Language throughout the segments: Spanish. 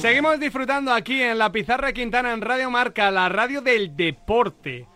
Seguimos disfrutando aquí en la Pizarra Quintana en Radio Marca, la radio del deporte.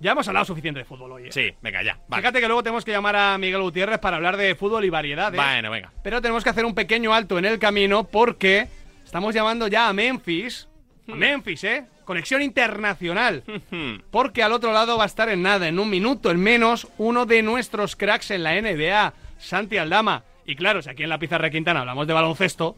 Ya hemos hablado suficiente de fútbol hoy. ¿eh? Sí, venga, ya. vale. Fíjate que luego tenemos que llamar a Miguel Gutiérrez para hablar de fútbol y variedades. Bueno, venga. Pero tenemos que hacer un pequeño alto en el camino porque estamos llamando ya a Memphis. A Hmm. Memphis, ¿eh? Conexión internacional. Porque al otro lado va a estar en nada, en un minuto, en menos, uno de nuestros cracks en la NBA, Santi Aldama. Y claro, si aquí en la Pizarra Quintana hablamos de baloncesto,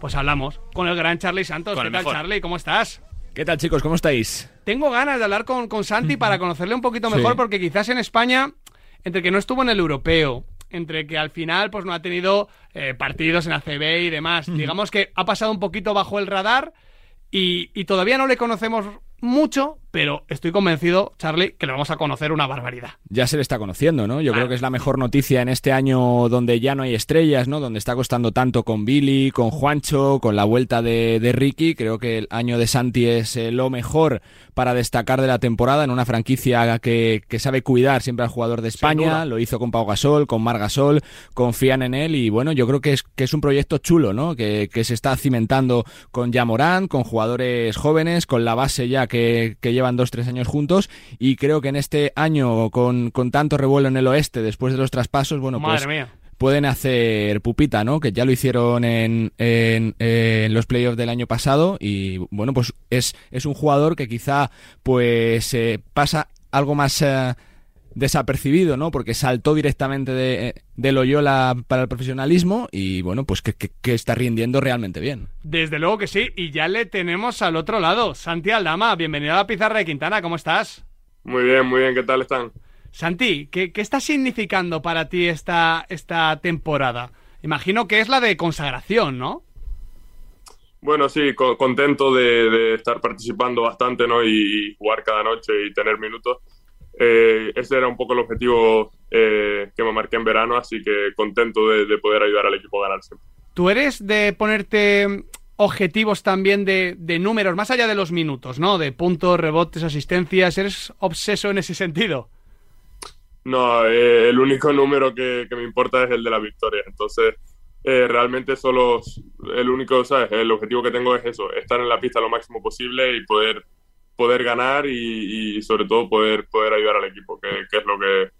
pues hablamos con el gran Charlie Santos. Con ¿Qué tal, mejor. Charlie? ¿Cómo estás? ¿Qué tal chicos? ¿Cómo estáis? Tengo ganas de hablar con, con Santi para conocerle un poquito mejor, Sí. porque quizás en España, entre que no estuvo en el europeo, entre que al final pues no ha tenido eh, partidos en ACB y demás, digamos que ha pasado un poquito bajo el radar y, y todavía no le conocemos mucho, pero estoy convencido, Charlie, que le vamos a conocer una barbaridad. Ya se le está conociendo, ¿no? Yo creo que es la mejor noticia en este año donde ya no hay estrellas, ¿no? Donde está costando tanto con Billy, con Juancho, con la vuelta de, de Ricky. Creo que el año de Santi es eh, lo mejor para destacar de la temporada en una franquicia que, que sabe cuidar siempre al jugador de. España. Lo hizo con Pau Gasol, con Mar Gasol, confían en él y bueno, yo creo que es, que es un proyecto chulo, ¿no? Que, que se está cimentando con Yamorán, con jugadores jóvenes, con la base ya que, que llevan dos, tres años juntos y creo que en este año con, con tanto revuelo en el oeste después de los traspasos, bueno, Madre pues mía. pueden hacer pupita, ¿no? Que ya lo hicieron en, en, en los playoffs del año pasado y bueno, pues es, es un jugador que quizá pues eh, pasa algo más eh, desapercibido, ¿no? Porque saltó directamente de, de Loyola para el profesionalismo y bueno, pues que, que- que está rindiendo realmente bien. Desde luego que sí, y ya le tenemos al otro lado. Santi Aldama, bienvenido a la Pizarra de Quintana, ¿cómo estás? Muy bien, muy bien, ¿qué tal están? Santi, ¿qué, qué está significando para ti esta, esta temporada? Imagino que es la de consagración, ¿no? Bueno, sí, co- contento de, de estar participando bastante, ¿no? Y, y jugar cada noche y tener minutos. Eh, ese era un poco el objetivo eh, que me marqué en verano, así que contento de, de poder ayudar al equipo a ganar siempre. ¿Tú eres de ponerte objetivos también de, de números, más allá de los minutos, ¿no? De puntos, rebotes, asistencias. ¿Eres obseso en ese sentido? No, eh, el único número que, que me importa es el de la victoria. Entonces, eh, realmente solo el único, ¿sabes? El objetivo que tengo es eso, estar en la pista lo máximo posible y poder, poder ganar y, y sobre todo poder, poder ayudar al equipo, que, que es lo que,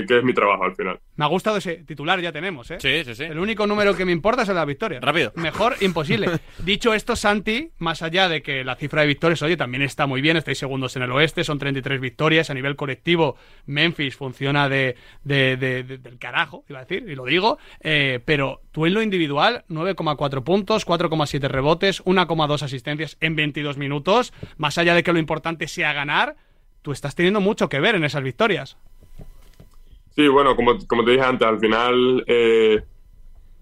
que, que es mi trabajo al final. Me ha gustado ese titular, ya tenemos, ¿eh? Sí, sí, sí. El único número que me importa es el de la victoria. Rápido. Mejor imposible. Dicho esto, Santi, más allá de que la cifra de victorias, oye, también está muy bien, estáis segundos en el oeste, son 33 victorias, a nivel colectivo, Memphis funciona de, de- de- de- del carajo, iba a decir, y lo digo, eh, pero tú en lo individual, 9,4 puntos, 4,7 rebotes, 1,2 asistencias en 22 minutos, más allá de que lo importante sea ganar, tú estás teniendo mucho que ver en esas victorias. Sí, bueno, como, como te dije antes, al final eh,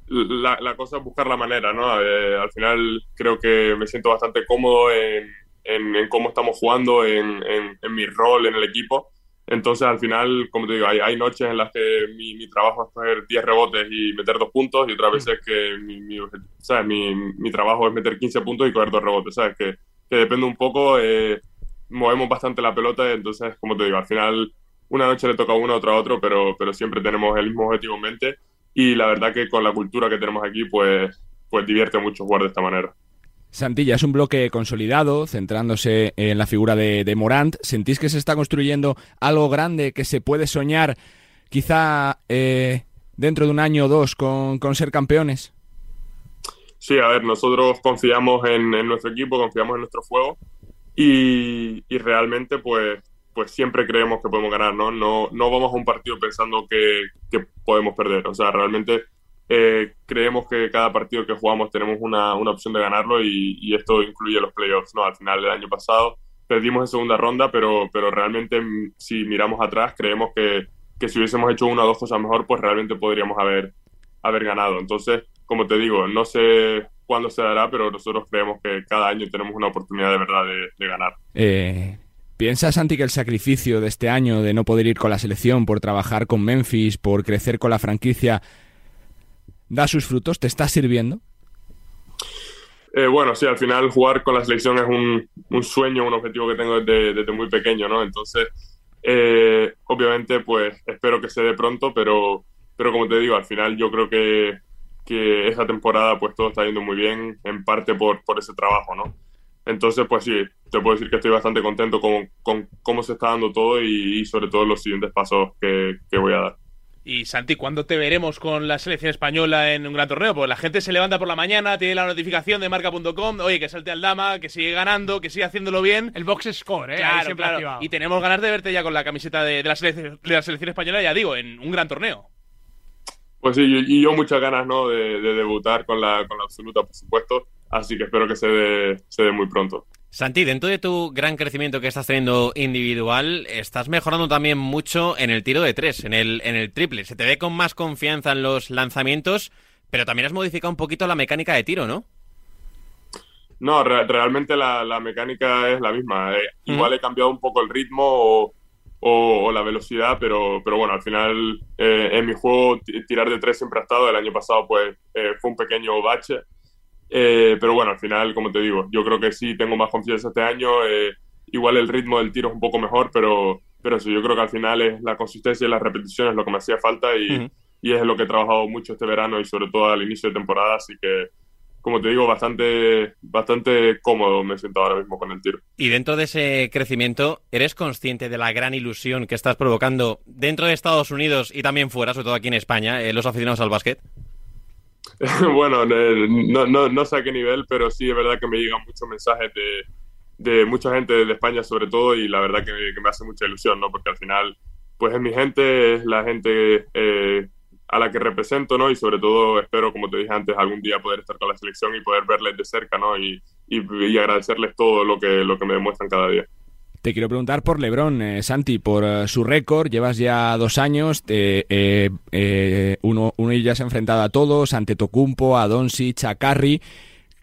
la, la cosa es buscar la manera, ¿no? Eh, al final creo que me siento bastante cómodo en, en- en cómo estamos jugando, en, en- mi rol en el equipo. Entonces, al final, como te digo, hay, hay noches en las que mi, mi trabajo es coger 10 rebotes y meter dos puntos y otras veces que mi, mi, ¿sabes? mi, mi trabajo es meter 15 puntos y coger dos rebotes, ¿sabes? Que, que depende un poco, eh, movemos bastante la pelota, entonces, como te digo, al final una noche le toca a uno, otra a otro, pero, pero siempre tenemos el mismo objetivo en mente y la verdad que con la cultura que tenemos aquí, pues, pues divierte mucho jugar de esta manera. Santilla es un bloque consolidado, centrándose en la figura de, de Morant. ¿Sentís que se está construyendo algo grande que se puede soñar quizá eh, dentro de un año o dos con, con ser campeones? Sí, a ver, nosotros confiamos en, en nuestro equipo, confiamos en nuestro juego y, y realmente pues, pues siempre creemos que podemos ganar, ¿no? No, no vamos a un partido pensando que, que podemos perder, o sea, realmente eh, creemos que cada partido que jugamos tenemos una, una opción de ganarlo y, y esto incluye los playoffs, ¿no? Al final del año pasado perdimos en segunda ronda, pero, pero realmente mm, si miramos atrás creemos que, que si hubiésemos hecho una o dos cosas mejor, pues realmente podríamos haber, haber ganado. Entonces, como te digo, no sé cuándo se dará, pero nosotros creemos que cada año tenemos una oportunidad de verdad de, de ganar. Eh, ¿Piensas, Santi, que el sacrificio de este año de no poder ir con la selección por trabajar con Memphis, por crecer con la franquicia, da sus frutos? ¿Te está sirviendo? Eh, bueno, sí, al final jugar con la selección es un, sueño, un objetivo que tengo desde, muy pequeño, ¿no? Entonces, eh, obviamente, pues espero que se dé pronto, pero, pero como te digo, al final yo creo que, que esa temporada pues todo está yendo muy bien, en parte por, por ese trabajo, ¿no? Entonces, pues sí, te puedo decir que estoy bastante contento con, con cómo se está dando todo y, sobre todo los siguientes pasos que, que voy a dar. Y Santi, ¿cuándo te veremos con la selección española en un gran torneo? Pues la gente se levanta por la mañana, tiene la notificación de marca.com, oye, que salte al dama, que sigue ganando, que sigue haciéndolo bien. El box score, ¿eh? Claro, claro. Y tenemos ganas de verte ya con la camiseta de, la selección, de la selección española, ya digo, en un gran torneo. Pues sí, y yo muchas ganas, ¿no? De, debutar con la, con la absoluta, por supuesto. Así que espero que se dé, se dé muy pronto. Santi, dentro de tu gran crecimiento que estás teniendo individual, estás mejorando también mucho en el tiro de tres, en el, en el triple. Se te ve con más confianza en los lanzamientos, pero también has modificado un poquito la mecánica de tiro, ¿no? No, realmente la, mecánica es la misma. Eh, igual he cambiado un poco el ritmo o, la velocidad, pero, pero bueno, al final eh, en mi juego tirar de tres siempre ha estado. El año pasado pues eh, fue un pequeño bache eh, pero bueno, al final, como te digo, yo creo que sí tengo más confianza este año. Eh, igual el ritmo del tiro es un poco mejor, pero, pero sí, yo creo que al final es la consistencia y las repeticiones lo que me hacía falta y, y es lo que he trabajado mucho este verano y sobre todo al inicio de temporada. Así que, como te digo, bastante, bastante cómodo me siento ahora mismo con el tiro. Y dentro de ese crecimiento, ¿eres consciente de la gran ilusión que estás provocando dentro de Estados Unidos y también fuera, sobre todo aquí en España, eh, los aficionados al básquet? bueno, no, no, no, sé a qué nivel, pero sí es verdad que me llegan muchos mensajes de, de mucha gente de España sobre todo y la verdad que, me hace mucha ilusión, ¿no? Porque al final, pues es mi gente, es la gente eh, a la que represento, ¿no? Y sobre todo espero, como te dije antes, algún día poder estar con la selección y poder verles de cerca, ¿no? Y, y agradecerles todo lo que, lo que me demuestran cada día. Te quiero preguntar por Lebron, eh, Santi, por eh, su récord. Llevas ya dos años. Eh, uno, uno ya se ha enfrentado a todos, ante Tocumpo, a Doncic, a Curry.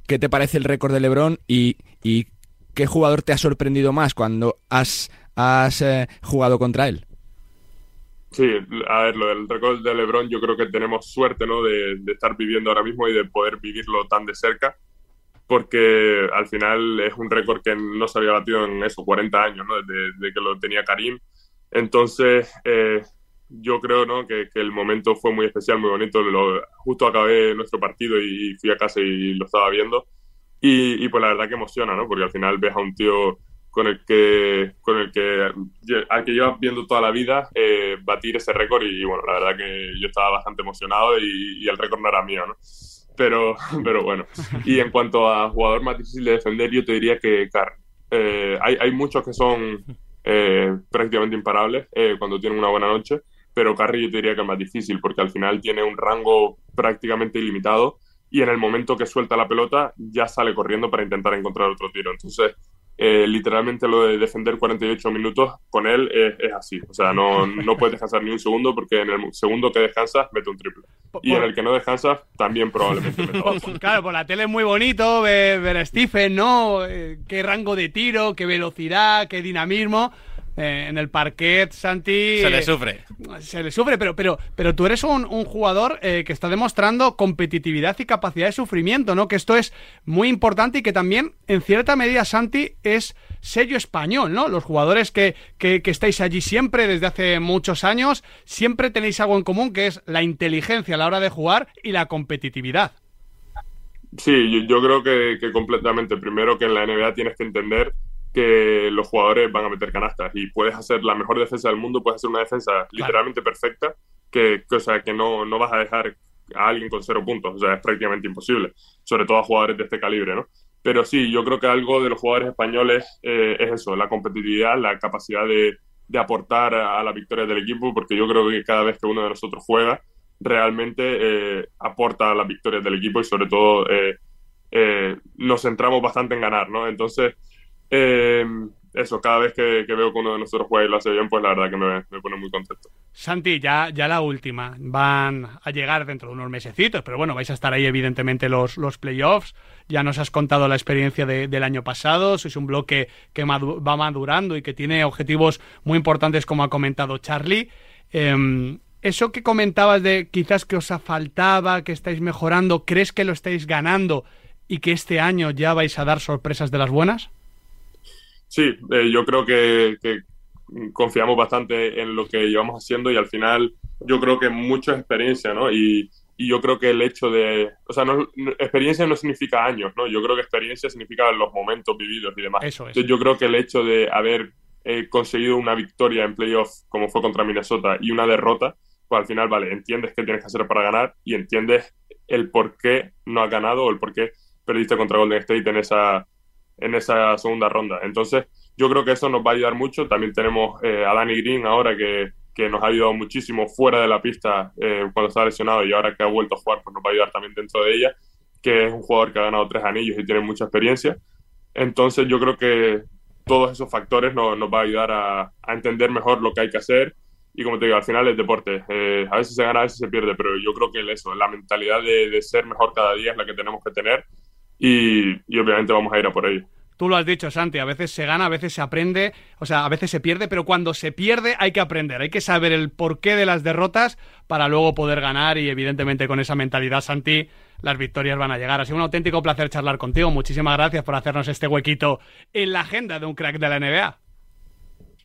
¿Qué te parece el récord de Lebron y, y qué jugador te ha sorprendido más cuando has, has jugado contra él? Sí, a ver, lo del récord de LeBron yo creo que tenemos suerte, ¿no? De, estar viviendo ahora mismo y de poder vivirlo tan de cerca porque al final es un récord que no se había batido en esos 40 años, ¿no? desde, que lo tenía Karim. Entonces, eh, yo creo ¿no? que, el momento fue muy especial, muy bonito. Lo, justo acabé nuestro partido y fui a casa y lo estaba viendo. Y, pues la verdad que emociona, ¿no? Porque al final ves a un tío con el que, con el que, al que llevas viendo toda la vida eh, batir ese récord y bueno, la verdad que yo estaba bastante emocionado y, y el récord no era mío, ¿no? Pero, pero bueno. Y en cuanto a jugador más difícil de defender, yo te diría que Car eh, hay, hay, muchos que son eh, prácticamente imparables eh, cuando tienen una buena noche, pero Carry yo te diría que es más difícil porque al final tiene un rango prácticamente ilimitado y en el momento que suelta la pelota ya sale corriendo para intentar encontrar otro tiro. Entonces, eh, literalmente lo de defender 48 minutos con él es, así. O sea, no, no, puedes descansar ni un segundo porque en el segundo que descansas mete un triple. Y en el que no descansas también probablemente mete Claro, por la tele es muy bonito ver, ver a Stephen, ¿no? Eh, qué rango de tiro, qué velocidad, qué dinamismo. Eh, en el parquet, Santi. Se le sufre. Se le sufre, pero, pero, pero tú eres un, jugador eh, que está demostrando competitividad y capacidad de sufrimiento, ¿no? Que esto es muy importante y que también, en cierta medida, Santi, es sello español, ¿no? Los jugadores que, que, estáis allí siempre, desde hace muchos años, siempre tenéis algo en común, que es la inteligencia a la hora de jugar y la competitividad. Sí, yo, creo que, que completamente. Primero que en la NBA tienes que entender que los jugadores van a meter canastas y puedes hacer la mejor defensa del mundo, puedes hacer una defensa literalmente perfecta, que, o sea, que no, no vas a dejar a alguien con cero puntos, o sea, es prácticamente imposible, sobre todo a jugadores de este calibre, ¿no? Pero sí, yo creo que algo de los jugadores españoles eh, es eso, la competitividad, la capacidad de, de aportar a, la victoria del equipo, porque yo creo que cada vez que uno de nosotros juega, realmente eh, aporta a la victoria del equipo y sobre todo eh, nos centramos bastante en ganar, ¿no? Entonces, eh, eso, cada vez que, veo que uno de nosotros juega y lo hace bien, pues la verdad que me, pone muy contento. Santi, ya, ya la última. Van a llegar dentro de unos mesecitos, pero bueno, vais a estar ahí evidentemente los, los playoffs. Ya nos has contado la experiencia del año pasado. Sois un bloque que va madurando y que tiene objetivos muy importantes, como ha comentado Charlie. Em, eso que comentabas de quizás que os faltaba, que estáis mejorando, ¿crees que lo estáis ganando y que este año ya vais a dar sorpresas de las buenas? Sí, eh, yo creo que, confiamos bastante en lo que llevamos haciendo y al final yo creo que mucha experiencia, ¿no? Y, y yo creo que el hecho de, o sea, no, experiencia no significa años, ¿no? Yo creo que experiencia significa los momentos vividos y demás. Eso es. Entonces, yo creo que el hecho de haber eh, conseguido una victoria en playoff como fue contra Minnesota y una derrota, pues al final, vale, entiendes qué tienes que hacer para ganar y entiendes el por qué no has ganado o el por qué perdiste contra Golden State en esa, en esa segunda ronda. Entonces, yo creo que eso nos va a ayudar mucho. También tenemos eh, a Danny Green ahora que, que, nos ha ayudado muchísimo fuera de la pista eh, cuando estaba lesionado y ahora que ha vuelto a jugar, pues nos va a ayudar también dentro de ella, que es un jugador que ha ganado tres anillos y tiene mucha experiencia. Entonces, yo creo que todos esos factores nos, nos va a ayudar a, a, entender mejor lo que hay que hacer. Y como te digo, al final es deporte. Eh, a veces se gana, a veces se pierde, pero yo creo que eso, la mentalidad de, de ser mejor cada día es la que tenemos que tener y, y obviamente vamos a ir a por ello. Tú lo has dicho, Santi, a veces se gana, a veces se aprende, o sea, a veces se pierde, pero cuando se pierde hay que aprender, hay que saber el porqué de las derrotas para luego poder ganar y evidentemente con esa mentalidad, Santi, las victorias van a llegar. Ha sido un auténtico placer charlar contigo. Muchísimas gracias por hacernos este huequito en la agenda de un crack de la NBA.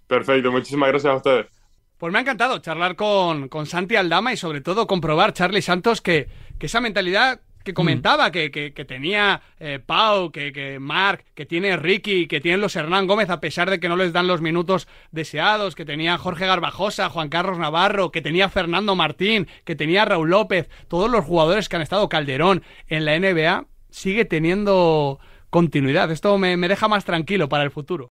Perfecto, muchísimas gracias a ustedes. Pues me ha encantado charlar con, con Santi Aldama y sobre todo comprobar, Charlie Santos, que, que esa mentalidad que comentaba, mm. que, que, que, tenía eh, Pau, que, que Marc, que tiene Ricky, que tienen los Hernán Gómez, a pesar de que no les dan los minutos deseados, que tenía Jorge Garbajosa, Juan Carlos Navarro, que tenía Fernando Martín, que tenía Raúl López, todos los jugadores que han estado Calderón en la NBA, sigue teniendo continuidad. Esto me, me deja más tranquilo para el futuro.